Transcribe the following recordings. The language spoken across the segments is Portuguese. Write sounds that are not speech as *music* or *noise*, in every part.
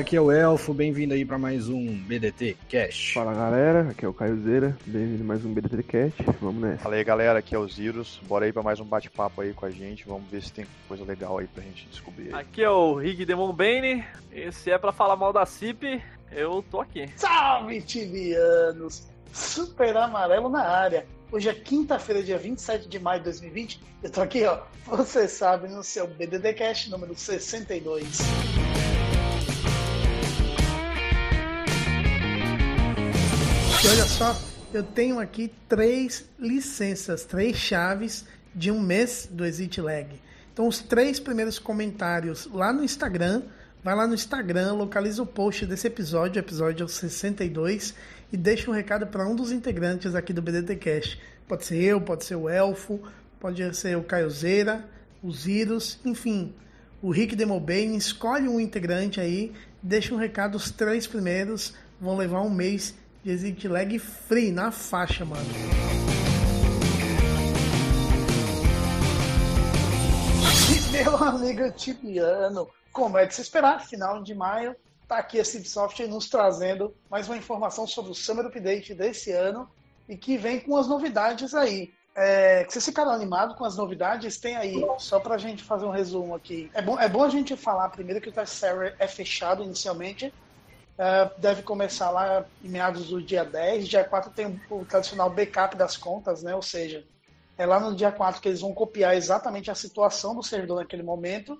Galera, aqui é o Elfo, bem-vindo aí para mais um BDT Cash. Fala galera, aqui é o Caio Zeira, bem-vindo a mais um BDT Cast, vamos nessa. Fala aí galera, aqui é o Zirus, bora aí pra mais um bate-papo aí com a gente, vamos ver se tem coisa legal aí pra gente descobrir. Aí. Aqui é o Rig Demon Bane, e se é pra falar mal da CIP, eu tô aqui. Salve tibianos! Super amarelo na área. Hoje é quinta-feira, dia 27 de maio de 2020. Eu tô aqui, ó, você sabe, no seu BDD Cast número 62. E olha só, eu tenho aqui três licenças, três chaves de um mês do Exit Lag. Então, os três primeiros comentários lá no Instagram, vai lá no Instagram, localiza o post desse episódio, episódio 62, e deixa um recado para um dos integrantes aqui do BDT Cash. Pode ser eu, pode ser o Elfo, pode ser o Caiozeira, o Zirus, enfim, o Rick Demobane. Escolhe um integrante aí, deixa um recado, os três primeiros vão levar um mês Exit Lag free na faixa, mano. Meu amigo tibiano, como é de se esperar, final de maio, tá aqui a Cibsoft nos trazendo mais uma informação sobre o Summer Update desse ano e que vem com as novidades aí. É, vocês ficaram animados com as novidades? Tem aí, só pra gente fazer um resumo aqui. É bom, é bom a gente falar primeiro que o server é fechado inicialmente, Uh, deve começar lá em meados do dia 10. Dia 4 tem o, tradicional backup das contas, né? Ou seja, é lá no dia 4 que eles vão copiar exatamente a situação do servidor naquele momento.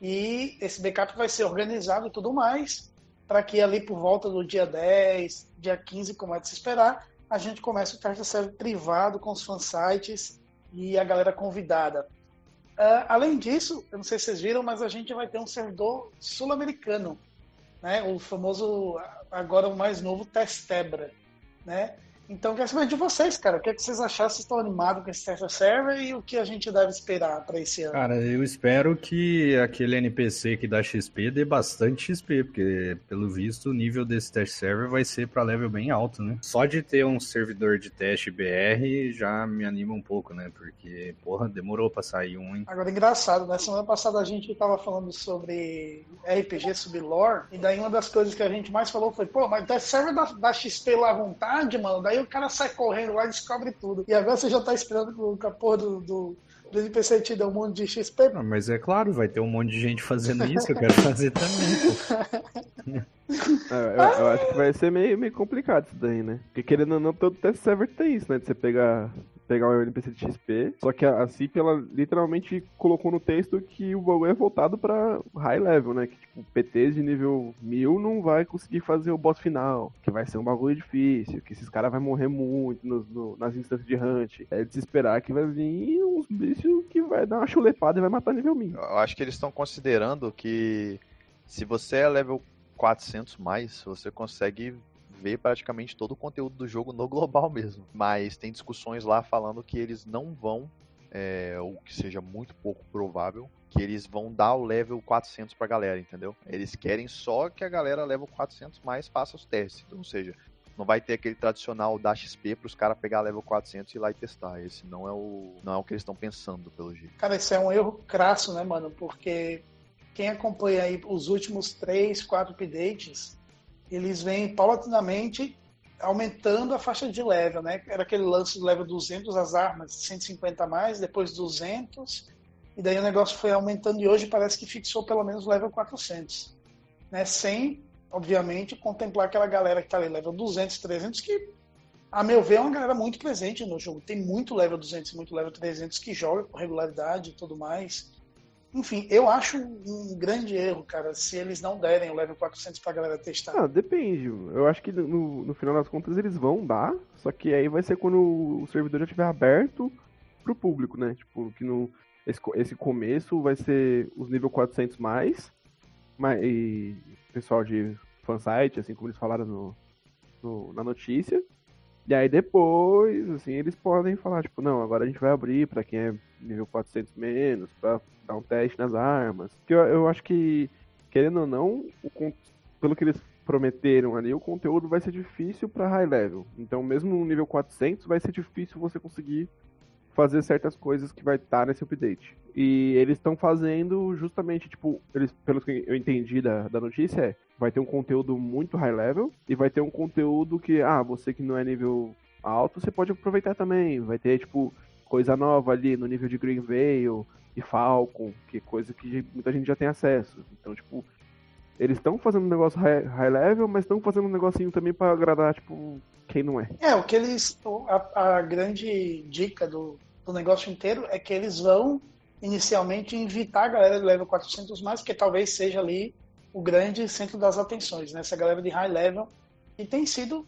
E esse backup vai ser organizado e tudo mais, para que ali por volta do dia 10, dia 15, como é de se esperar, a gente comece o teste server privado com os fansites e a galera convidada. Uh, além disso, eu não sei se vocês viram, mas a gente vai ter um servidor sul-americano né? O famoso, agora o mais novo, Testebra, né? Então, quero saber de vocês, cara. O que, é que vocês acharam? Vocês estão animados com esse teste server e o que a gente deve esperar para esse ano? Cara, eu espero que aquele NPC que dá XP dê bastante XP, porque pelo visto o nível desse teste server vai ser para level bem alto, né? Só de ter um servidor de teste BR já me anima um pouco, né? Porque, porra, demorou pra sair um, hein? Agora, engraçado, né? Semana passada a gente tava falando sobre RPG sublore, e daí uma das coisas que a gente mais falou foi, pô, mas o teste server dá, dá XP lá à vontade, mano. Daí o cara sai correndo lá e descobre tudo. E agora você já tá esperando que a porra do, do, do NPC te dê um monte de XP. Não, mas é claro, vai ter um monte de gente fazendo isso, eu quero fazer também, pô. *laughs* É, eu, eu, acho que vai ser meio, meio complicado isso daí, né? Porque querendo ou não, todo test server tem isso, né? De você pegar pegar o NPC de XP. Só que a, CIP, ela literalmente colocou no texto que o bagulho é voltado pra high level, né? Que, tipo, PTs de nível 1000 não vai conseguir fazer o boss final. Que vai ser um bagulho difícil. Que esses caras vão morrer muito no, no, nas instâncias de hunt. É de se esperar que vai vir uns bichos que vai dar uma chulepada e vai matar nível 1000. Eu acho que eles estão considerando que se você é level 400 mais, você consegue ver praticamente todo o conteúdo do jogo no global mesmo. Mas tem discussões lá falando que eles não vão, é, ou que seja muito pouco provável, que eles vão dar o level 400 pra galera, entendeu? Eles querem só que a galera level 400 mais faça os testes. Então, ou seja, não vai ter aquele tradicional da XP para os caras pegar level 400 e ir lá e testar. Esse não é o não é o que eles estão pensando, pelo jeito. Cara, isso é um erro crasso, né, mano? Porque quem acompanha aí os últimos 3, 4 updates, eles vêm paulatinamente aumentando a faixa de level, né? Era aquele lance de level 200 as armas, 150 a mais, depois 200, e daí o negócio foi aumentando e hoje parece que fixou pelo menos o level 400, né? Sem, obviamente, contemplar aquela galera que tá ali level 200, 300 que a meu ver é uma galera muito presente no jogo. Tem muito level 200 e muito level 300 que joga com regularidade e tudo mais. Enfim, eu acho um grande erro, cara, se eles não derem o level 400 pra galera testar. Ah, depende. Eu acho que no, no final das contas eles vão dar, só que aí vai ser quando o servidor já estiver aberto pro público, né? Tipo, que no, esse, esse começo vai ser os nível 400 mais, mas e pessoal de fansite, assim como eles falaram no, no, na notícia. E aí depois, assim, eles podem falar, tipo, não, agora a gente vai abrir para quem é nível 400 menos, pra dar um teste nas armas. Porque eu, eu acho que, querendo ou não, o, pelo que eles prometeram ali, o conteúdo vai ser difícil para high level. Então, mesmo no nível 400, vai ser difícil você conseguir fazer certas coisas que vai estar nesse update. E eles estão fazendo justamente, tipo, eles, pelo que eu entendi da, da notícia, é vai ter um conteúdo muito high level e vai ter um conteúdo que, ah, você que não é nível alto, você pode aproveitar também. Vai ter, tipo, coisa nova ali no nível de Green Veil e Falcon, que é coisa que muita gente já tem acesso. Então, tipo, eles estão fazendo um negócio high, high level, mas estão fazendo um negocinho também para agradar, tipo, quem não é. É, o que eles. A, a grande dica do, do negócio inteiro é que eles vão inicialmente invitar a galera do level 400 mais, porque talvez seja ali o grande centro das atenções, né? Essa galera de high level, e tem sido,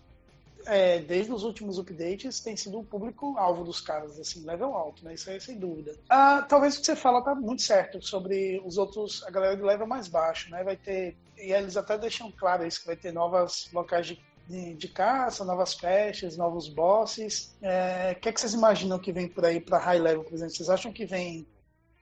é, desde os últimos updates, tem sido o público alvo dos caras, assim, level alto, né? Isso aí sem dúvida. Ah, talvez o que você fala tá muito certo sobre os outros, a galera de level mais baixo, né? Vai ter, e eles até deixam claro isso, que vai ter novas locais de de, de, caça, novas quests, novos bosses. É, o que, é que vocês imaginam que vem por aí para high level, por exemplo? Vocês acham que vem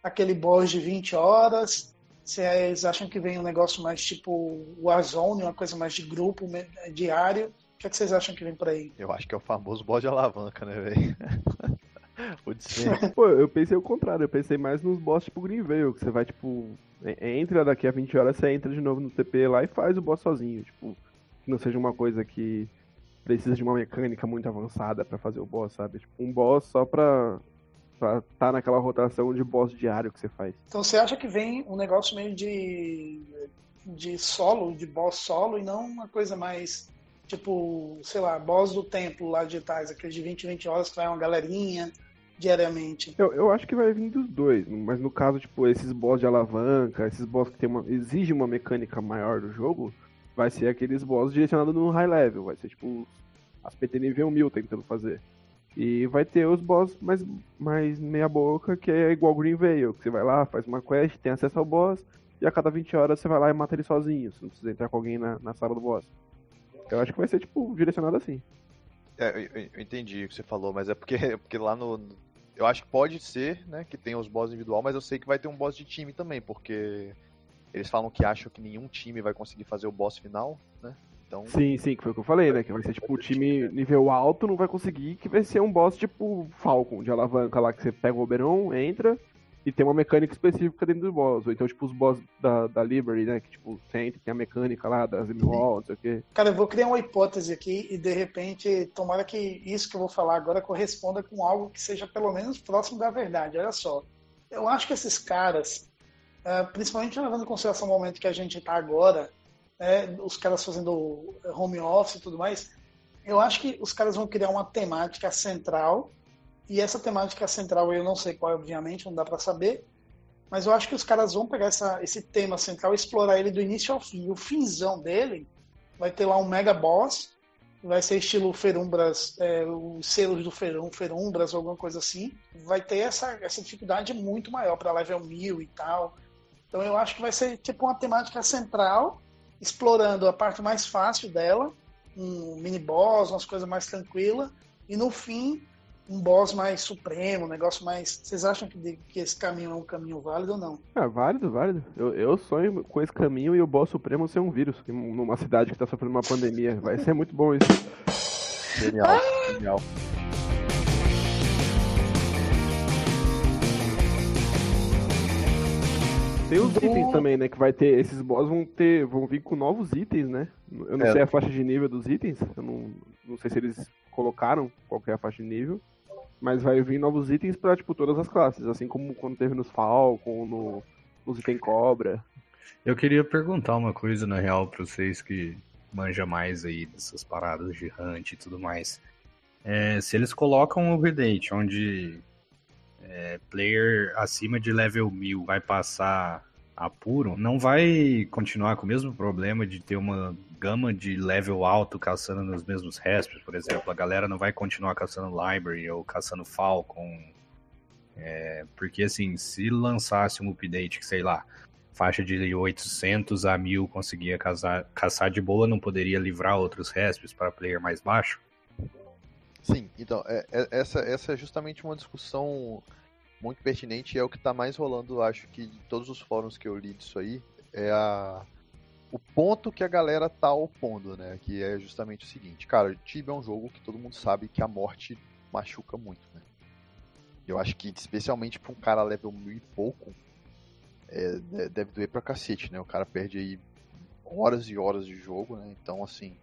aquele boss de 20 horas? Vocês acham que vem um negócio mais tipo Warzone, uma coisa mais de grupo, diário? O que, é que vocês acham que vem por aí? Eu acho que é o famoso boss de alavanca, né, velho? *laughs* *laughs* Pô, eu pensei o contrário, eu pensei mais nos boss tipo Greenvale, que você vai, tipo, entra daqui a 20 horas, você entra de novo no TP lá e faz o boss sozinho, tipo, que não seja uma coisa que precisa de uma mecânica muito avançada para fazer o boss, sabe? Tipo, um boss só pra pra tá naquela rotação de boss diário que você faz. Então você acha que vem um negócio meio de de solo, de boss solo e não uma coisa mais tipo, sei lá, boss do templo lá de Tais, aqueles de 20, 20 horas que vai uma galerinha diariamente. Eu, eu acho que vai vir dos dois, mas no caso, tipo, esses boss de alavanca, esses boss que tem uma, exige uma mecânica maior do jogo, vai ser aqueles boss direcionados no high level, vai ser tipo as PT nível 1000 tentando fazer. E vai ter os boss mais, mais meia boca, que é igual Green Veil, que você vai lá, faz uma quest, tem acesso ao boss, e a cada 20 horas você vai lá e mata ele sozinho, você não precisa entrar com alguém na, na sala do boss. Eu acho que vai ser, tipo, direcionado assim. É, eu, eu entendi o que você falou, mas é porque, *laughs* porque lá no. Eu acho que pode ser, né, que tem os boss individual, mas eu sei que vai ter um boss de time também, porque eles falam que acham que nenhum time vai conseguir fazer o boss final, né? Então... Sim, sim, que foi o que eu falei, né? Que vai ser tipo o time nível alto não vai conseguir, que vai ser um boss tipo Falcon, de alavanca lá, que você pega o Oberon, entra e tem uma mecânica específica dentro do boss. Então, tipo, os boss da, da Liberty, né? Que tipo, entra tem a mecânica lá das Emerald, não sei. Cara, eu vou criar uma hipótese aqui e de repente, tomara que isso que eu vou falar agora corresponda com algo que seja pelo menos próximo da verdade. Olha só. Eu acho que esses caras, ah, principalmente levando em consideração o momento que a gente está agora, né, os caras fazendo home office e tudo mais, eu acho que os caras vão criar uma temática central, e essa temática central eu não sei qual, obviamente, não dá para saber, mas eu acho que os caras vão pegar essa, esse tema central e explorar ele do início ao fim. O finzão dele vai ter lá um mega boss, vai ser estilo Ferumbras, é, os selos do Ferum, Ferumbras, alguma coisa assim. Vai ter essa, essa dificuldade muito maior para level 1000 e tal. Então eu acho que vai ser tipo uma temática central explorando a parte mais fácil dela, um mini boss, umas coisas mais tranquilas, e no fim um boss mais supremo, um negócio mais. Vocês acham que, que esse caminho é um caminho válido ou não? É, válido, válido. Eu, eu sonho com esse caminho e o boss supremo ser um vírus numa cidade que está sofrendo uma pandemia. Vai ser muito bom isso. Genial, genial. Tem os itens também, né? Que vai ter. Esses boss vão ter. vão vir com novos itens, né? Eu não é. sei a faixa de nível dos itens. Eu não, não sei se eles colocaram qual é a faixa de nível. Mas vai vir novos itens pra, tipo, todas as classes. Assim como quando teve nos Falcon, no, nos itens Cobra. Eu queria perguntar uma coisa, na real, pra vocês que manja mais aí dessas paradas de hunt e tudo mais. É, se eles colocam um update onde é, player acima de level 1000 vai passar apuro, não vai continuar com o mesmo problema de ter uma gama de level alto caçando nos mesmos respos, por exemplo. A galera não vai continuar caçando Library ou caçando Falcon. É, porque, assim, se lançasse um update que, sei lá, faixa de 800 a 1000 conseguia caçar, caçar de boa, não poderia livrar outros respos para player mais baixo? Sim, então, é, é, essa, essa é justamente uma discussão muito pertinente e é o que está mais rolando, acho que de todos os fóruns que eu li disso aí, é a, o ponto que a galera tá opondo, né? Que é justamente o seguinte, cara, Tibia é um jogo que todo mundo sabe que a morte machuca muito, né? Eu acho que, especialmente pra um cara level mil e pouco, é, deve doer pra cacete, né? O cara perde aí horas e horas de jogo, né? Então, assim,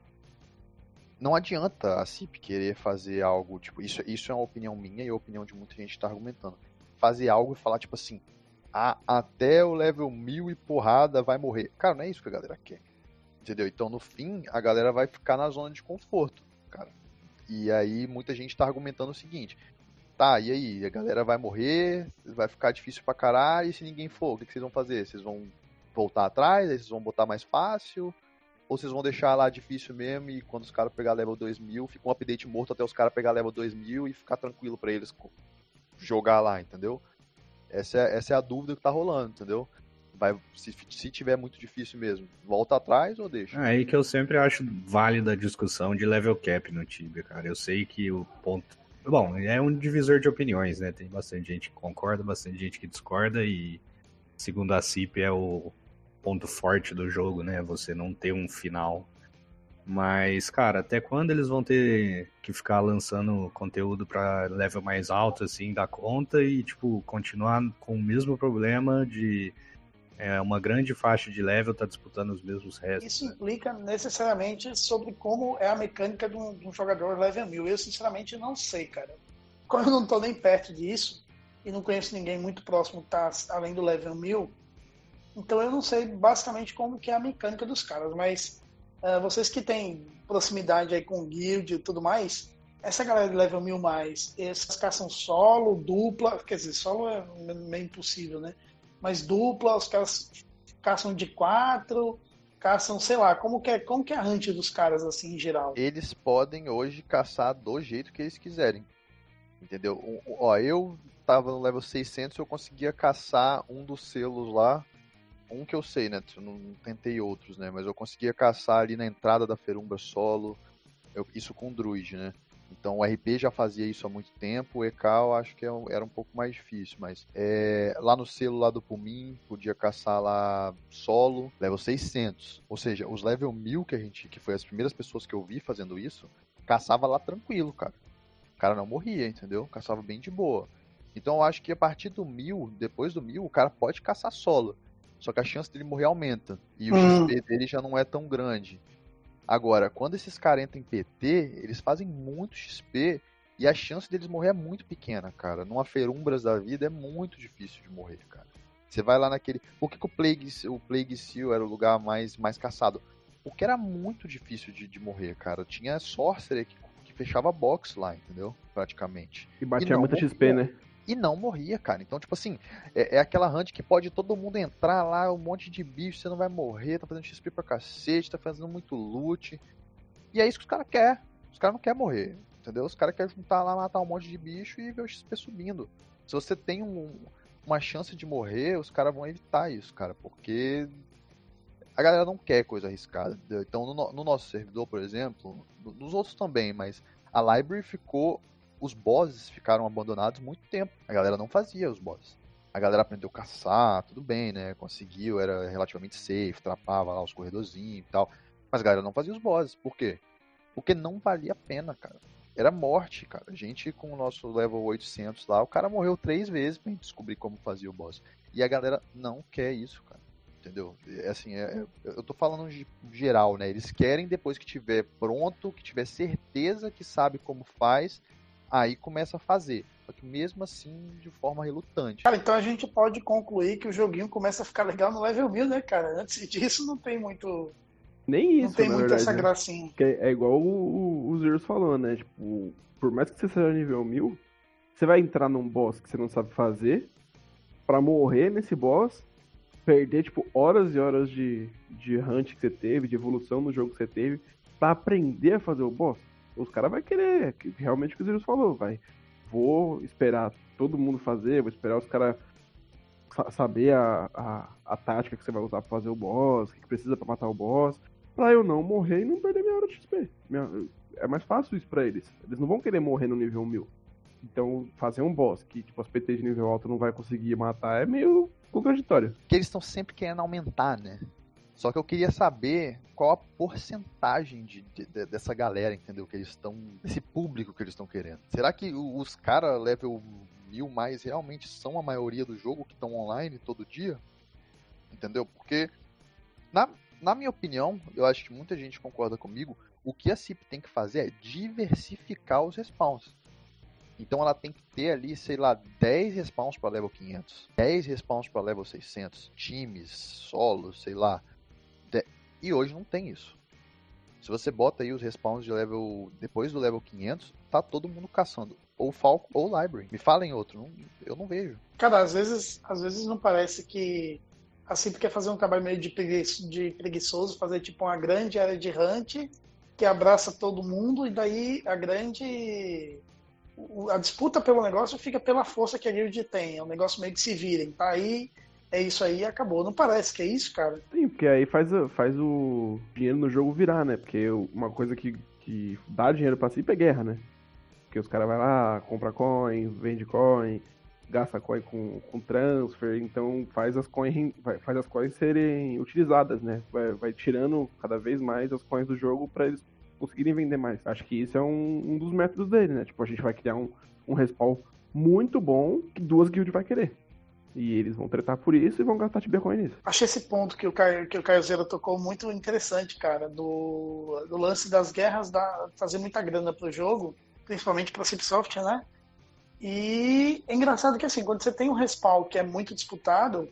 não adianta a CIP querer fazer algo, tipo, isso, isso é uma opinião minha e a opinião de muita gente está argumentando. Fazer algo e falar, tipo assim, ah, até o level mil e porrada vai morrer. Cara, não é isso que a galera quer. Entendeu? Então, no fim, a galera vai ficar na zona de conforto, cara. E aí, muita gente está argumentando o seguinte: tá, e aí? A galera vai morrer, vai ficar difícil pra caralho, e se ninguém for, o que, que vocês vão fazer? Vocês vão voltar atrás, aí vocês vão botar mais fácil? Ou vocês vão deixar lá difícil mesmo e quando os caras pegar level 2000, fica um update morto até os caras pegar level 2000 e ficar tranquilo para eles jogar lá, entendeu? Essa é, essa é a dúvida que tá rolando, entendeu? Vai, se, se tiver muito difícil mesmo, volta atrás ou deixa? É aí que eu sempre acho válida a discussão de level cap no Tibia, cara. Eu sei que o ponto. Bom, é um divisor de opiniões, né? Tem bastante gente que concorda, bastante gente que discorda, e segundo a CIP é o, ponto forte do jogo, né? Você não ter um final. Mas, cara, até quando eles vão ter que ficar lançando conteúdo para level mais alto, assim, da conta e, tipo, continuar com o mesmo problema de é, uma grande faixa de level tá disputando os mesmos restos? Isso né? implica necessariamente sobre como é a mecânica de um, de um jogador level 1000. Eu, sinceramente, não sei, cara. Como eu não tô nem perto disso e não conheço ninguém muito próximo que tá além do level 1000, então eu não sei basicamente como que é a mecânica dos caras, mas uh, vocês que têm proximidade aí com guild e tudo mais, essa galera de level 1000 mais, esses caçam solo, dupla, quer dizer, solo é meio impossível, né? Mas dupla, os caras caçam de quatro, caçam, sei lá, como que é, como que é a hunt dos caras assim em geral? Eles podem hoje caçar do jeito que eles quiserem. Entendeu? Ó, eu tava no level 600, eu conseguia caçar um dos selos lá um que eu sei, né? Eu não tentei outros, né? Mas eu conseguia caçar ali na entrada da Ferumbra solo. Eu, isso com Druid, né? Então o RP já fazia isso há muito tempo, o EK eu acho que é era um pouco mais difícil, mas é, lá no selo lá do Pumin, podia caçar lá solo, level 600. Ou seja, os level 1000 que a gente, que foi as primeiras pessoas que eu vi fazendo isso, caçava lá tranquilo, cara. O cara não morria, entendeu? Caçava bem de boa. Então eu acho que a partir do 1000, depois do 1000, o cara pode caçar solo. Só que a chance dele morrer aumenta. E o hum. XP dele já não é tão grande. Agora, quando esses caras entram em PT, eles fazem muito XP e a chance deles morrer é muito pequena, cara. Numa Ferumbras da vida é muito difícil de morrer, cara. Você vai lá naquele. Por que, que o Plague, o Plague Seal era o lugar mais, mais caçado? Porque era muito difícil de, de morrer, cara. Tinha Sorcerer que, que fechava box lá, entendeu? Praticamente. E batia muita XP, né? E não morria, cara. Então, tipo assim, é, é, aquela hunt que pode todo mundo entrar lá, um monte de bicho, você não vai morrer, tá fazendo XP pra cacete, tá fazendo muito loot. E é isso que os caras querem. Os caras não querem morrer, entendeu? Os caras querem juntar lá, matar um monte de bicho e ver o XP subindo. Se você tem um, uma chance de morrer, os caras vão evitar isso, cara, porque a galera não quer coisa arriscada. Entendeu? Então, no, no, nosso servidor, por exemplo, nos outros também, mas a library ficou os bosses ficaram abandonados muito tempo. A galera não fazia os bosses. A galera aprendeu a caçar, tudo bem, né? Conseguiu, era relativamente safe, trapava lá os corredorzinhos e tal. Mas a galera não fazia os bosses. Por quê? Porque não valia a pena, cara. Era morte, cara. A gente com o nosso level 800 lá, o cara morreu três vezes pra gente descobrir como fazia o boss. E a galera não quer isso, cara. Entendeu? É assim, é, eu tô falando de geral, né? Eles querem depois que tiver pronto, que tiver certeza que sabe como faz, aí começa a fazer. Só que mesmo assim, de forma relutante. Cara, então a gente pode concluir que o joguinho começa a ficar legal no level 1000, né, cara? Antes disso não tem muito. Nem isso, Não tem muito verdade, essa né? gracinha. É, é igual o, o Zeus falou, né? Tipo, por mais que você seja nível 1000, Você vai entrar num boss que você não sabe fazer, pra morrer nesse boss, perder, tipo, horas e horas de, de hunt que você teve, de evolução no jogo que você teve, pra aprender a fazer o boss. Os caras vão querer, que realmente o que o Zirus falou, vai. Vou esperar todo mundo fazer, vou esperar os caras saber a, a, a, tática que você vai usar pra fazer o boss, o que precisa pra matar o boss, pra eu não morrer e não perder minha hora de XP. Minha, é mais fácil isso pra eles. Eles não vão querer morrer no nível 1000. Então, fazer um boss que, tipo, as PT de nível alto não vai conseguir matar é meio contraditório. Que eles estão sempre querendo aumentar, né? Só que eu queria saber qual a porcentagem de, de, de dessa galera, entendeu? Que eles estão. Esse público que eles estão querendo. Será que os caras level mil mais realmente são a maioria do jogo que estão online todo dia? Entendeu? Porque, na, na minha opinião, eu acho que muita gente concorda comigo, o que a CIP tem que fazer é diversificar os respawns. Então ela tem que ter ali, sei lá, 10 respawns para level 500, 10 respawns para level 600, times, solos, sei lá. E hoje não tem isso. Se você bota aí os respawns de level depois do level 500, tá todo mundo caçando ou Falco ou Library. Me falem outro, não, eu não vejo. Cara, às vezes, às vezes não parece que a CIP quer fazer um trabalho meio de, preguiçoso, de preguiçoso, fazer tipo uma grande área de hunt que abraça todo mundo e daí a grande a disputa pelo negócio fica pela força que a guild tem. É um negócio meio que se virem. Tá aí, é isso aí acabou. Não parece que é isso, cara? Sim, porque aí faz, faz o dinheiro no jogo virar, né? Porque uma coisa que, que dá dinheiro pra si é guerra, né? Porque os caras vão lá, compra coin, vende coin, gasta coin com, com transfer, então faz as coins faz as coins serem utilizadas, né? Vai, vai tirando cada vez mais as coins do jogo para eles conseguirem vender mais. Acho que isso é um, um dos métodos dele, né? Tipo, a gente vai criar um, um respawn muito bom que duas guilds vai querer. E eles vão tretar por isso e vão gastar Tibercoin nisso. Achei esse ponto que o Caio, que o Caio Zera tocou muito interessante, cara, do, do lance das guerras, da, fazer muita grana pro jogo, principalmente pra Cipsoft, né? E é engraçado que assim, quando você tem um respawn que é muito disputado,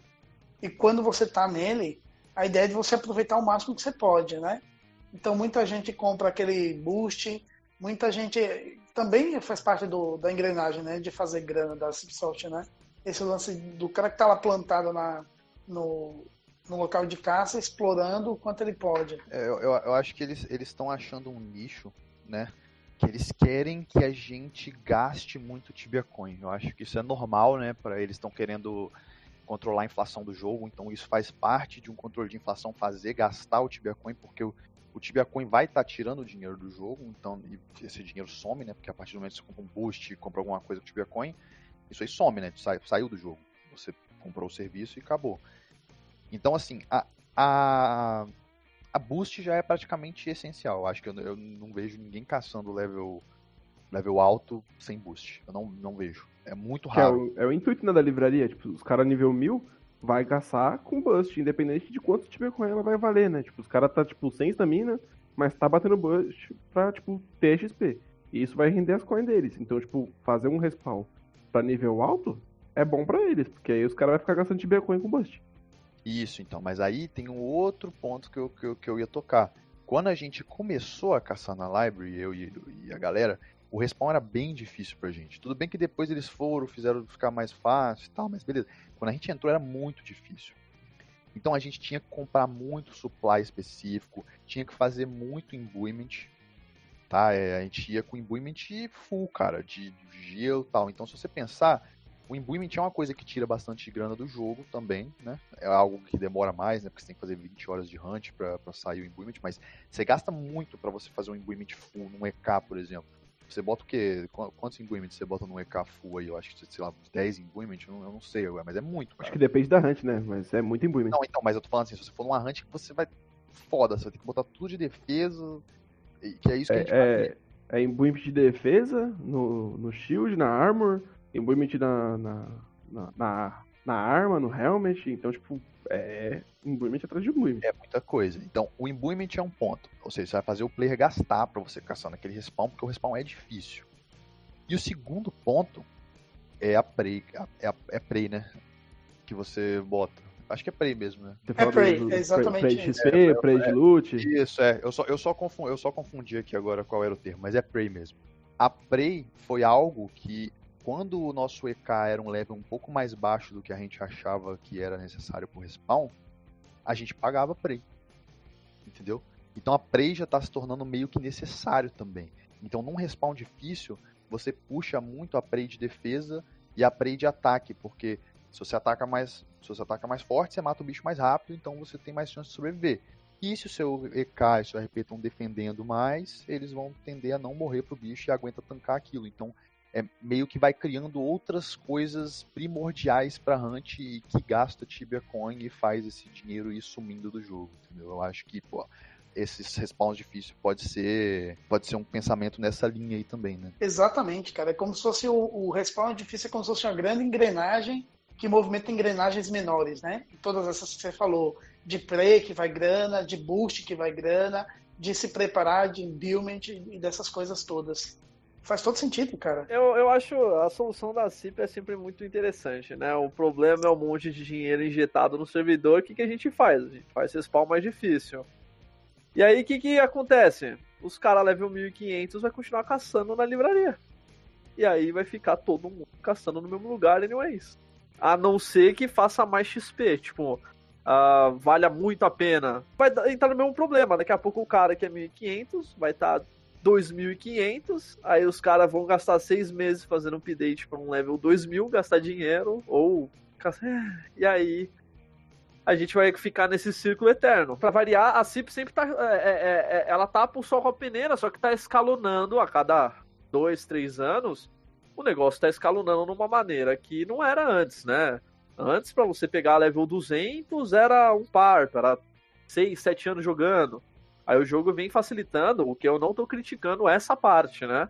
e quando você tá nele, a ideia é de você aproveitar o máximo que você pode, né? Então muita gente compra aquele boost, muita gente também faz parte do, da engrenagem, né, de fazer grana da Cipsoft, né? Esse lance do cara que tá lá plantado na, no, no local de caça, explorando o quanto ele pode. É, eu, eu acho que eles estão achando um nicho, né? Que eles querem que a gente gaste muito Tibia Coin. Eu acho que isso é normal, né? Para eles estão querendo controlar a inflação do jogo, então isso faz parte de um controle de inflação fazer gastar o Tibia Coin, porque o, o Tibia Coin vai estar tá tirando o dinheiro do jogo, então esse dinheiro some, né? Porque a partir do momento que você compra um boost, compra alguma coisa com o Tibia Coin, isso aí some, né? Sai, saiu do jogo. Você comprou o serviço e acabou. Então, assim, a, a, a boost já é praticamente essencial. Acho que eu, eu não vejo ninguém caçando level, level alto sem boost. Eu não, não vejo. É muito raro. É o, é o, intuito né, da livraria. Tipo, os caras nível 1000 vai caçar com bust, independente de quanto tiver com ela vai valer, né? Tipo, os caras tá, tipo, sem estamina, mas tá batendo bust pra, tipo, ter XP. E isso vai render as coins deles. Então, tipo, fazer um respawn pra nível alto é bom para eles, porque aí os caras vão ficar gastando de Bitcoin com bust. Isso, então. Mas aí tem um outro ponto que eu, que eu, que eu ia tocar. Quando a gente começou a caçar na library, eu e, e a galera, o respawn era bem difícil pra gente. Tudo bem que depois eles foram, fizeram ficar mais fácil e tal, mas beleza. Quando a gente entrou era muito difícil. Então a gente tinha que comprar muito supply específico, tinha que fazer muito imbuement, tá? É, a gente ia com imbuement full, cara, de, de gelo e tal. Então se você pensar, o imbuement é uma coisa que tira bastante grana do jogo também, né? É algo que demora mais, né? Porque você tem que fazer 20 horas de hunt para sair o imbuement, mas você gasta muito para você fazer um imbuement full num EK, por exemplo. Você bota o quê? Quantos imbuements você bota no EK full aí? Eu acho que, sei lá, 10 imbuements, eu, eu não sei, mas é muito, cara. Acho que depende da hunt, né? Mas é muito imbuement. Não, então, mas eu tô falando assim, se você for numa hunt, você vai... Foda, você vai ter que botar tudo de defesa, que é isso que é, a gente é, é imbuement de defesa, no, no shield, na armor, imbuement na, na, na, na, na arma, no helmet, então, tipo, é imbuement atrás de imbuement. É muita coisa. Então, o imbuement é um ponto. Ou seja, você vai fazer o player gastar para você caçar naquele respawn, porque o respawn é difícil. E o segundo ponto é a prey, é, a, é prey, né? Que você bota. Acho que é prey mesmo, né? é prey, do, é exatamente prey de XP, é, prey de loot. Isso, é. Eu só, eu, só confundi, eu só confundi aqui agora qual era o termo, mas é prey mesmo. A prey foi algo que quando o nosso EK era um level um pouco mais baixo do que a gente achava que era necessário pro respawn, a gente pagava Prey. Entendeu? Então a Prey já está se tornando meio que necessário também. Então num respawn difícil, você puxa muito a Prey de defesa e a Prey de ataque, porque se você ataca mais, se você ataca mais forte, você mata o bicho mais rápido, então você tem mais chance de sobreviver. E se o seu EK e seu RP estão defendendo mais, eles vão tender a não morrer pro bicho e aguenta tancar aquilo. Então é meio que vai criando outras coisas primordiais para Hunt e que gasta Tibia Coin e faz esse dinheiro ir sumindo do jogo, entendeu? Eu acho que, pô, esses respawns difíceis pode ser pode ser um pensamento nessa linha aí também, né? Exatamente, cara. É como se fosse o, o respawn difícil, é como se fosse uma grande engrenagem que movimenta engrenagens menores, né? Todas essas que você falou, de play que vai grana, de boost que vai grana, de se preparar, de buildment e dessas coisas todas. Faz todo sentido, cara. Eu, eu acho a solução da CIP é sempre muito interessante, né? O problema é um monte de dinheiro injetado no servidor. O que, que a gente faz? A gente faz esse spawn mais difícil. E aí, o que, que acontece? Os caras level 1500 vai continuar caçando na livraria. E aí vai ficar todo mundo caçando no mesmo lugar, anyways. A não ser que faça mais XP. Tipo, uh, valha muito a pena. Vai entrar no mesmo problema. Daqui a pouco o cara que é 1500 vai estar tá 2.500, aí os caras vão gastar seis meses fazendo update para um level 2.000, gastar dinheiro, ou... *laughs* E aí a gente vai ficar nesse círculo eterno. Para variar, a CIP sempre tá... É, é, é, ela tá por só com a peneira, só que tá escalonando a cada dois, três anos. O negócio tá escalonando numa maneira que não era antes, né? Antes, para você pegar level 200, era um parto, era 6, 7 anos jogando. Aí o jogo vem facilitando, o que eu não tô criticando essa parte, né?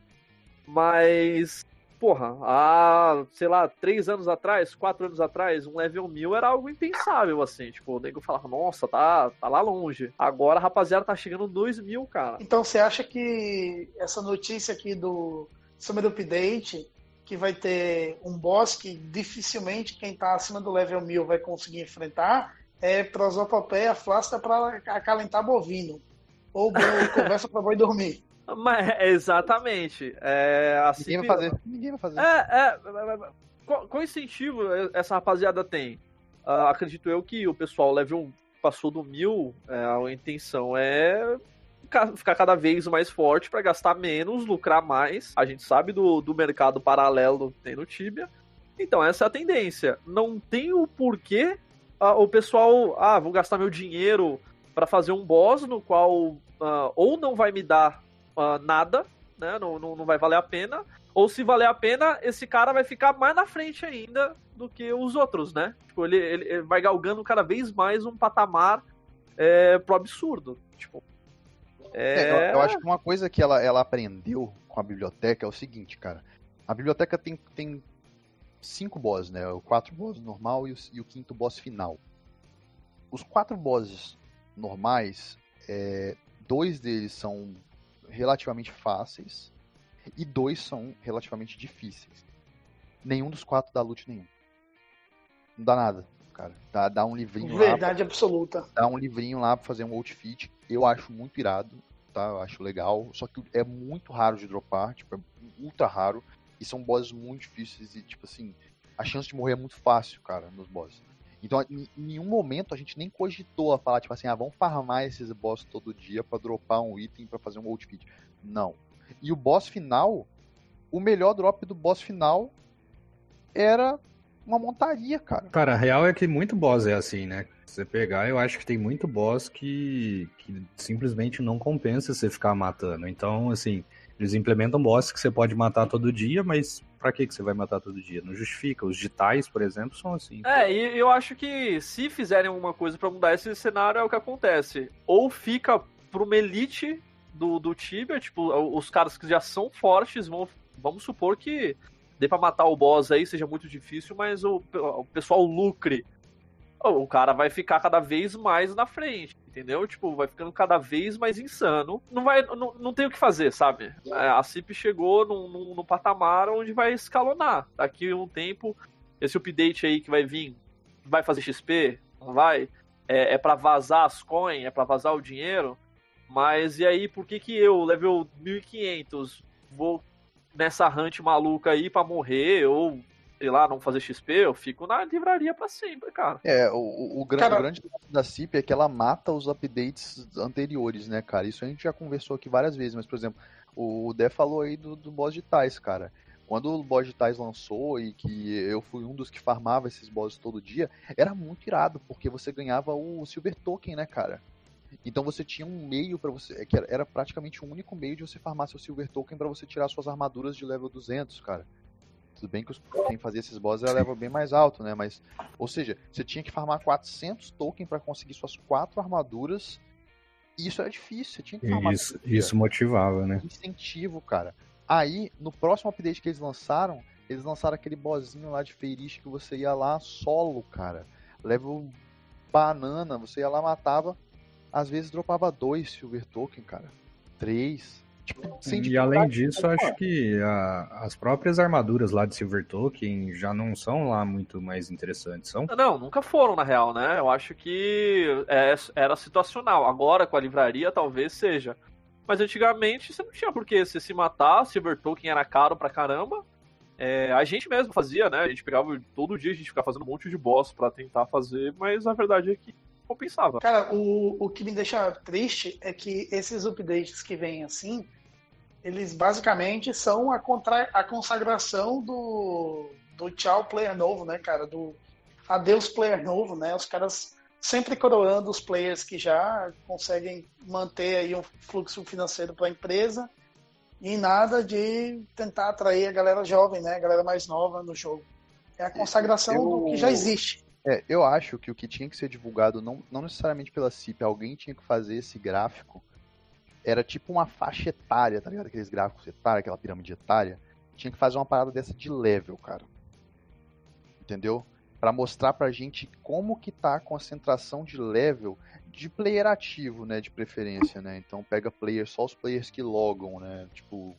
Mas, porra, há, sei lá, três anos atrás, quatro anos atrás, um level 1000 era algo impensável, assim. Tipo, o nego falava, nossa, tá, tá lá longe. Agora rapaziada tá chegando 2000, mil, cara. Então você acha que essa notícia aqui do Summer Update, que vai ter um boss que dificilmente quem tá acima do level 1000 vai conseguir enfrentar, é prosopopeia flácida para acalentar bovino ou *laughs* conversa pra boi dormir. Mas, exatamente. É, assim, Ninguém vai fazer. Ninguém vai fazer. É, é, qual, qual incentivo essa rapaziada tem? Uh, acredito eu que o pessoal level passou do mil, é, a intenção é ficar cada vez mais forte para gastar menos, lucrar mais. A gente sabe do, do mercado paralelo que tem no Tibia. Então, essa é a tendência. Não tem o porquê uh, o pessoal, ah, vou gastar meu dinheiro para fazer um boss no qual uh, ou não vai me dar uh, nada, né? Não, não, não, vai valer a pena, ou se valer a pena, esse cara vai ficar mais na frente ainda do que os outros, né? Tipo, ele, ele vai galgando cada vez mais um patamar é, pro absurdo. Tipo, é... É, eu, eu, acho que uma coisa que ela, ela aprendeu com a biblioteca é o seguinte, cara. A biblioteca tem, tem cinco bosses, né? O quatro bosses normal e o, e o quinto boss final. Os quatro bosses normais, é, dois deles são relativamente fáceis e dois são relativamente difíceis. Nenhum dos quatro dá loot nenhum. Não dá nada, cara. Dá, dá um livrinho Verdade lá. Verdade absoluta. Dá um livrinho lá pra fazer um outfit. Eu acho muito irado, tá? Eu acho legal. Só que é muito raro de dropar, tipo, é ultra raro. E são bosses muito difíceis e, tipo assim, a chance de morrer é muito fácil, cara, nos bosses. Então, em nenhum momento a gente nem cogitou a falar, tipo assim, ah, vamos farmar esses boss todo dia para dropar um item para fazer um outfit. Não. E o boss final, o melhor drop do boss final era uma montaria, cara. Cara, a real é que muito boss é assim, né? você pegar, eu acho que tem muito boss que, que simplesmente não compensa você ficar matando. Então, assim, eles implementam boss que você pode matar todo dia, mas pra que, que você vai matar todo dia? Não justifica. Os digitais, por exemplo, são assim. É, e eu acho que se fizerem alguma coisa para mudar esse cenário, é o que acontece. Ou fica pra uma elite do, do Tibia, tipo, os caras que já são fortes vão. Vamos supor que dê pra matar o boss aí, seja muito difícil, mas o, o pessoal lucre o cara vai ficar cada vez mais na frente, entendeu? Tipo, vai ficando cada vez mais insano. Não vai, não, não tem o que fazer, sabe? É, a CIP chegou num, num, num patamar onde vai escalonar. Daqui um tempo, esse update aí que vai vir, vai fazer XP? Não vai? É, é para vazar as coins, é para vazar o dinheiro. Mas e aí, por que que eu, level 1500, vou nessa hunt maluca aí pra morrer, ou sei lá, não fazer XP, eu fico na livraria pra sempre, cara. É, o, o, grande, Cara- o grande da CIP é que ela mata os updates anteriores, né, cara? Isso a gente já conversou aqui várias vezes, mas, por exemplo, o Dé falou aí do, do boss de Tais, cara. Quando o boss de Tais lançou e que eu fui um dos que farmava esses bosses todo dia, era muito irado, porque você ganhava o Silver Token, né, cara? Então você tinha um meio pra você, que era, era praticamente o único meio de você farmar seu Silver Token pra você tirar suas armaduras de level 200, cara. Tudo bem que os, quem fazia esses bosses era level bem mais alto, né? Mas, ou seja, você tinha que farmar 400 token pra conseguir suas quatro armaduras. E isso era difícil, você tinha que farmar Isso, isso motivava, né? incentivo, cara. Aí, no próximo update que eles lançaram, eles lançaram aquele bozinho lá de feiriche que você ia lá solo, cara. Level banana, você ia lá, matava. Às vezes dropava dois Silver Token, cara. Três. Tipo, E além dificuldade disso, acho que a- as próprias armaduras lá de Silver Token já não são lá muito mais interessantes, são? Não, nunca foram, na real, né? Eu acho que é- era situacional. Agora, com a livraria, talvez seja. Mas antigamente você não tinha por que você se matar, Silver Token era caro pra caramba. É, a gente mesmo fazia, né? A gente pegava todo dia, a gente ficava fazendo um monte de boss pra tentar fazer, mas a verdade é que compensava. Cara, o, o que me deixa triste é que esses updates que vêm assim, eles basicamente são a, contra, a consagração do, do tchau player novo, né, cara? Do adeus player novo, né? Os caras sempre coroando os players que já conseguem manter aí um fluxo financeiro para a empresa e nada de tentar atrair a galera jovem, né? A galera mais nova no jogo. É a consagração Eu- do que já existe. É, eu acho que o que tinha que ser divulgado, não, não necessariamente pela CIP, alguém tinha que fazer esse gráfico. Era tipo uma faixa etária, tá ligado? Aqueles gráficos etários, aquela pirâmide etária. Tinha que fazer uma parada dessa de level, cara. Entendeu? Pra mostrar pra gente como que tá a concentração de level de player ativo, né? De preferência, né? Então pega player, só os players que logam, né? Tipo,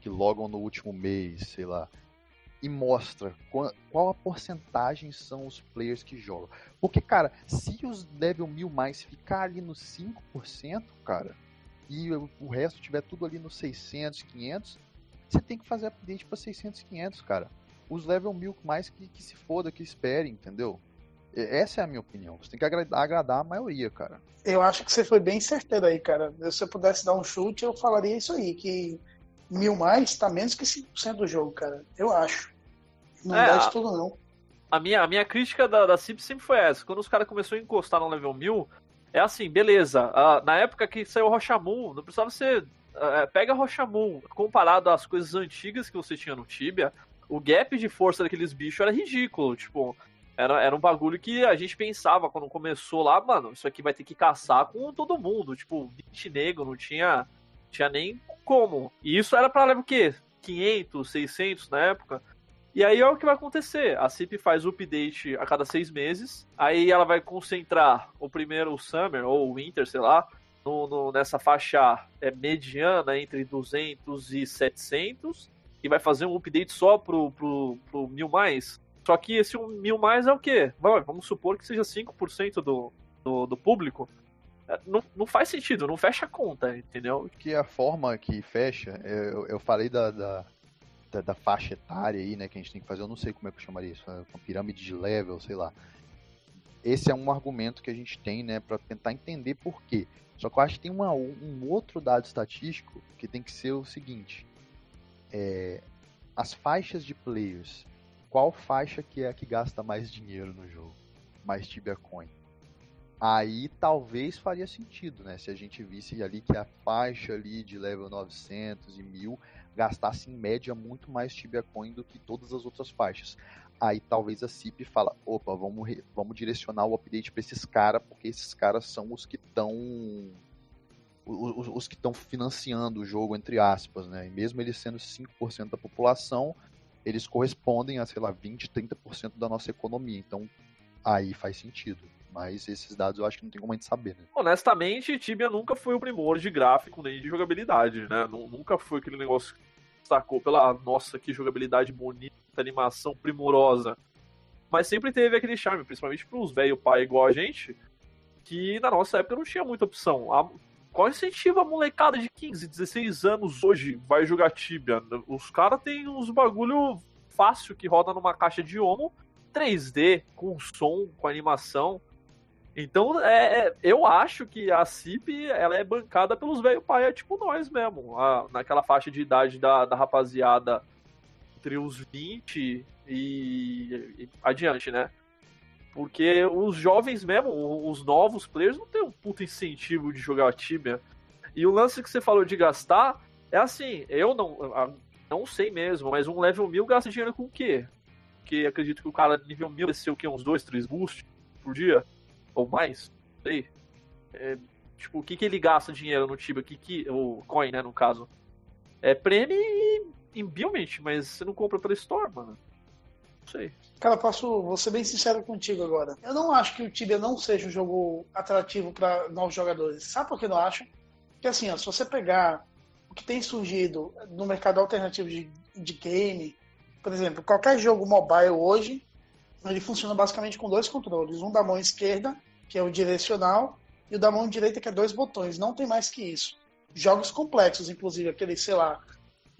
que logam no último mês, sei lá e mostra qual, qual a porcentagem são os players que jogam. Porque, cara, se os level 1000 mais ficar ali no 5%, cara, e o, resto tiver tudo ali no 600, 500, você tem que fazer update pra 600, 500, cara. Os level 1000 mais que, que se foda, que espere, entendeu? Essa é a minha opinião. Você tem que agradar, agradar a maioria, cara. Eu acho que você foi bem certeiro aí, cara. Se eu pudesse dar um chute, eu falaria isso aí, que mil mais tá menos que 5% do jogo, cara. Eu acho. Não É, dá a- de tudo, não. A minha, a minha crítica da, da CIP sempre foi essa. Quando os caras começaram a encostar no level 1000, é assim, beleza. ah, na época que saiu o Rochamun, não precisava ser. ah, pega Rochamun, comparado às coisas antigas que você tinha no Tibia, o gap de força daqueles bichos era ridículo. Tipo, era, era um bagulho que a gente pensava quando começou lá, mano, isso aqui vai ter que caçar com todo mundo. Tipo, 20 negro, não tinha, tinha nem como. E isso era pra level o quê? 500, 600 na época. E aí é o que vai acontecer. A CIP faz o update a cada seis meses. Aí ela vai concentrar o primeiro o Summer ou o Winter, sei lá, no, no- nessa faixa é, mediana entre 200 e 700. E vai fazer um update só pro, pro, pro mil mais. Só que esse um mil mais é o quê? Vamos supor que seja 5% do, do, do público. É, Não, não faz sentido, não fecha a conta, entendeu? que a forma que fecha, eu, eu falei da, da, da, da faixa etária aí, né, que a gente tem que fazer, eu não sei como é que eu chamaria isso, é uma pirâmide de level, sei lá. Esse é um argumento que a gente tem, né, para tentar entender por quê. Só que eu acho que tem uma, um outro dado estatístico que tem que ser o seguinte: é, as faixas de players. Qual faixa que é a que gasta mais dinheiro no jogo? Mais Tibia Coin? aí talvez faria sentido, né? Se a gente visse ali que a faixa ali de level 900 e 1000 gastasse em média muito mais Tibia Coin do que todas as outras faixas. Aí talvez a CIP fala, opa, vamos, vamos direcionar o update para esses caras, porque esses caras são os que estão os, os que estão financiando o jogo, entre aspas, né? E mesmo eles sendo 5% da população, eles correspondem a, sei lá, 20, 30% da nossa economia. Então, aí faz sentido. Mas esses dados eu acho que não tem como a gente saber, né? Honestamente, Tibia nunca foi o primor de gráfico nem de jogabilidade, né? Nu- Nunca foi aquele negócio destacou pela nossa, que jogabilidade bonita, animação primorosa. Mas sempre teve aquele charme, principalmente pros velho pai igual a gente, que na nossa época não tinha muita opção. A- qual incentivo a molecada de 15, 16 anos hoje vai jogar Tibia? Os caras têm uns bagulho fácil que roda numa caixa de Omo 3D, com som, com animação. Então, é, é, eu acho que a CIP ela é bancada pelos velho é tipo nós mesmo. A, naquela faixa de idade da, da rapaziada entre os 20 e, e adiante, né? Porque os jovens mesmo, os novos players, não tem um puto incentivo de jogar Tibia. E o lance que você falou de gastar, é assim, eu não, não sei mesmo, mas um level 1000 gasta dinheiro com o quê? Porque acredito que o cara nível 1000 desceu o quê? Uns 2, 3 boosts por dia? Ou mais? Sei. É, tipo, o que, que ele gasta dinheiro no Tibia? Que, que, o coin, né, no caso. É prêmio e em mas você não compra pela Store, mano. Não sei. Cara, posso vou ser bem sincero contigo agora. Eu não acho que o Tibia não seja um jogo atrativo para novos jogadores. Sabe por que eu não acho? Porque assim, ó, se você pegar o que tem surgido no mercado alternativo de, de game, por exemplo, qualquer jogo mobile hoje, ele funciona basicamente com dois controles. Um da mão esquerda, que é o direcional, e o da mão direita, que é dois botões. Não tem mais que isso. Jogos complexos, inclusive, aquele, sei lá,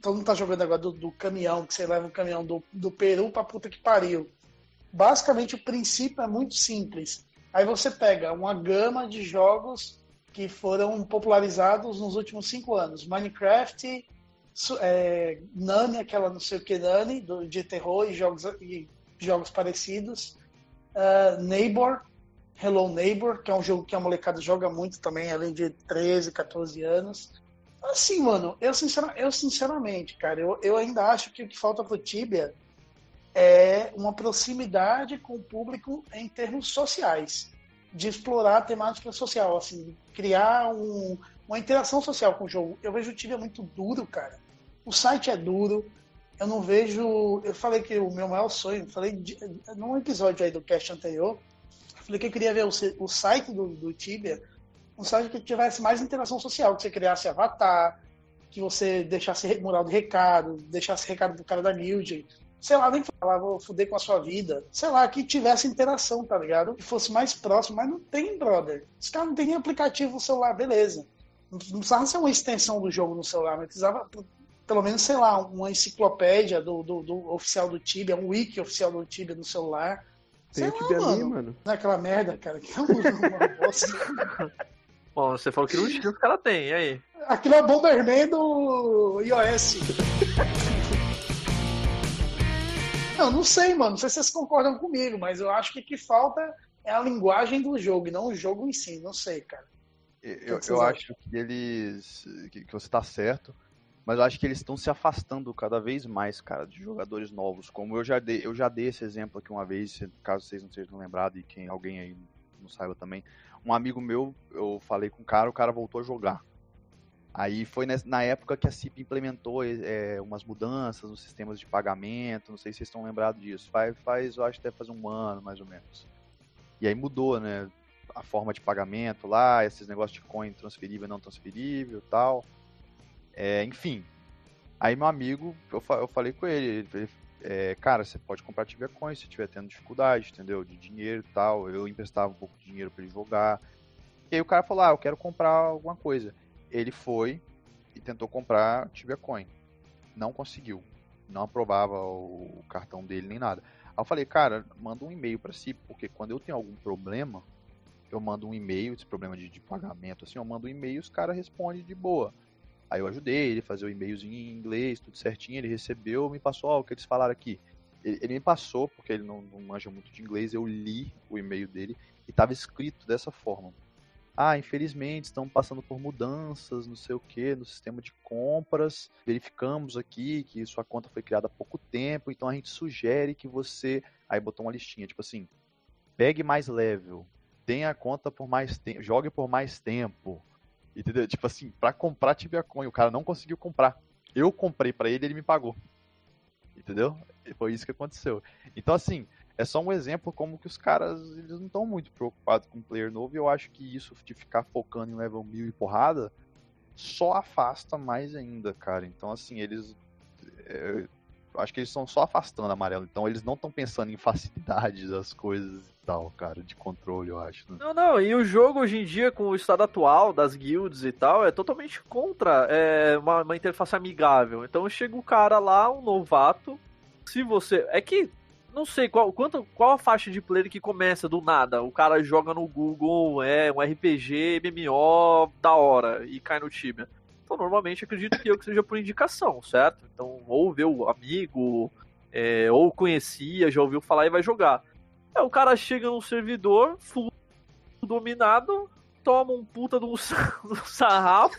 todo mundo tá jogando agora do, do caminhão, que você leva um caminhão do, do Peru pra puta que pariu. Basicamente o princípio é muito simples. Aí você pega uma gama de jogos que foram popularizados nos últimos cinco anos. Minecraft, é, Nani, aquela não sei o que Nani, do, de terror e jogos, e jogos parecidos. Uh, Neighbor, Hello Neighbor, que é um jogo que a molecada joga muito também, além de 13, 14 anos. Assim, mano, eu, sincera, eu sinceramente, cara, eu, eu ainda acho que o que falta pro Tibia é uma proximidade com o público em termos sociais, de explorar a temática social, assim, criar um, uma interação social com o jogo. Eu vejo o Tibia muito duro, cara. O site é duro. Eu não vejo. Eu falei que o meu maior sonho, falei de, num episódio aí do cast anterior, falei que eu queria ver o, o site do, do Tibia um site que tivesse mais interação social, que você criasse avatar, que você deixasse mural de recado, deixasse recado pro cara da guild, sei lá, nem falar, vou foder com a sua vida, sei lá, que tivesse interação, tá ligado? Que fosse mais próximo, mas não tem, brother. Os caras não tem nem aplicativo no celular, beleza. Não precisava ser uma extensão do jogo no celular, mas precisava, pelo menos, sei lá, uma enciclopédia do, do, do oficial do Tibia, um wiki oficial do Tibia no celular. Tem o Tibia mano. mano. Não é aquela merda, cara, que é uma bosta. *laughs* Bom, você falou que não tinha, os caras têm, e aí? Aquilo é o Bomberman do iOS. não, não sei, mano. Não sei se vocês concordam comigo, mas eu acho que o que falta é a linguagem do jogo e não o jogo em si. Não sei, cara. Eu, eu acho que eles. Que, que você tá certo. Mas eu acho que eles estão se afastando cada vez mais, cara, de jogadores novos. Como eu já dei, eu já dei esse exemplo aqui uma vez, caso vocês não sejam lembrados e quem alguém aí não saiba também um amigo meu, eu falei com o cara, o cara voltou a jogar. Aí foi na época que a CIP implementou é, umas mudanças nos sistemas de pagamento, não sei se vocês estão lembrados disso. Faz, faz, eu acho que deve fazer um ano, mais ou menos. E aí mudou, né? A forma de pagamento lá, esses negócios de coin transferível e não transferível tal. É, enfim. Aí meu amigo, eu, eu falei com ele, ele é, cara, você pode comprar Tibia Coin se estiver tendo dificuldade, entendeu? De dinheiro e tal. Eu emprestava um pouco de dinheiro para ele jogar. E aí o cara falou: Ah, eu quero comprar alguma coisa. Ele foi e tentou comprar Tibia Coin. Não conseguiu. Não aprovava o cartão dele nem nada. Aí eu falei, cara, manda um e-mail para si, porque quando eu tenho algum problema, eu mando um e-mail, esse problema de, de pagamento, assim, eu mando um e-mail e os caras respondem de boa. Aí eu ajudei ele a fazer o e-mailzinho em inglês, tudo certinho, ele recebeu, me passou o que eles falaram aqui. Ele, ele me passou, porque ele não, não manja muito de inglês, eu li o e-mail dele e estava escrito dessa forma. Ah, infelizmente estamos passando por mudanças, não sei o que, no sistema de compras. Verificamos aqui que sua conta foi criada há pouco tempo, então a gente sugere que você. Aí botou uma listinha, tipo assim: pegue mais level, tenha a conta por mais tempo, jogue por mais tempo, Entendeu? Tipo assim, pra comprar Tibia Coin, o cara não conseguiu comprar. Eu comprei para ele, ele me pagou. Entendeu? E foi isso que aconteceu. Então, assim, é só um exemplo como que os caras, eles não estão muito preocupados com o player novo, e eu acho que isso de ficar focando em level 1000 e porrada, só afasta mais ainda, cara. Então, assim, eles... É, acho que eles estão só afastando amarelo. Então eles não estão pensando em facilidade das coisas e tal, cara, de controle, eu acho. Né? Não, não, e o jogo hoje em dia, com o estado atual das guilds e tal, é totalmente contra é, uma, uma interface amigável. Então chega o cara lá, um novato. Se você. É que não sei qual, quanto, qual a faixa de player que começa do nada. O cara joga no Google, é um RPG, MMO da hora e cai no Tibia. Então, normalmente, acredito que eu que seja por indicação, certo? Então, ou vê o amigo, é, ou conhecia, já ouviu falar e vai jogar. Aí o cara chega num servidor, full dominado, toma um puta *laughs* de um sarrafo,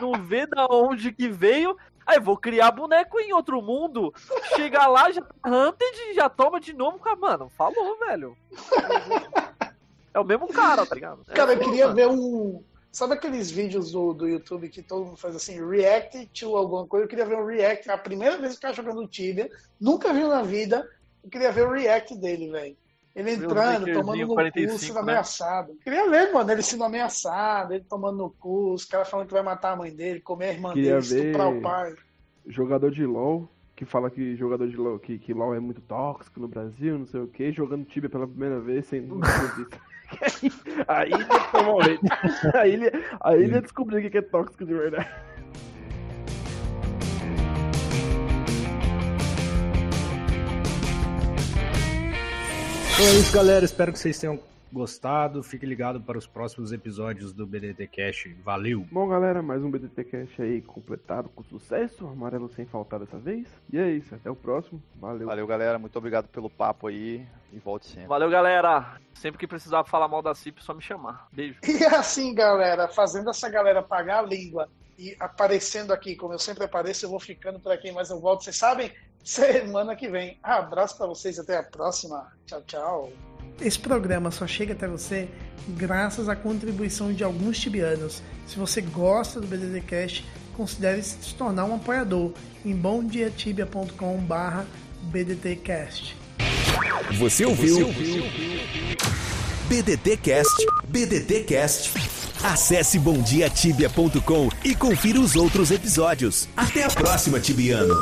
não vê da onde que veio, Aí vou criar boneco em outro mundo. Chega lá, já tá hunted, já toma de novo. Mano, falou, velho. *laughs* É o mesmo cara, tá ligado? É cara, eu queria mano. ver um. Sabe aqueles vídeos do, do YouTube que todo mundo faz assim, react to alguma coisa? Eu queria ver um react. A primeira vez que o cara jogando Tibia, nunca viu na vida. Eu queria ver o react dele, velho. Ele entrando, tomando no 45, cu, sendo né? ameaçado. Queria ver, mano, ele sendo ameaçado, ele tomando no cu, os caras falando que vai matar a mãe dele, comer a irmã Queria dele, estuprar o pai. Jogador de LOL, que fala que jogador de LOL, que, que LOL é muito tóxico no Brasil, não sei o que, jogando Tibia pela primeira vez sem *laughs* *laughs* aí ele tomou *laughs* aí ele, aí ele descobriu o que é tóxico de verdade. Então é isso, galera. Espero que vocês tenham gostado. Fique ligado para os próximos episódios do BDT Cash. Valeu! Bom, galera, mais um BDT Cash aí completado com sucesso. Amarelo sem faltar dessa vez. E é isso, até o próximo. Valeu. Valeu, galera. Muito obrigado pelo papo aí e volte sempre. Valeu, galera. Sempre que precisar falar mal da CIP, é só me chamar. Beijo. E assim, galera, fazendo essa galera pagar a língua e aparecendo aqui, como eu sempre apareço, eu vou ficando por aqui, mas eu volto. Vocês sabem? semana que vem. abraço para vocês, até a próxima. Tchau, tchau. Esse programa só chega até você graças à contribuição de alguns tibianos. Se você gosta do BDDcast, considere se tornar um apoiador em bomdiatibia.com/barra BDTcast. Você ouviu? Você ouviu? BDTcast, BDTcast. Acesse bomdiatibia.com e confira os outros episódios. Até a próxima, Tibiano.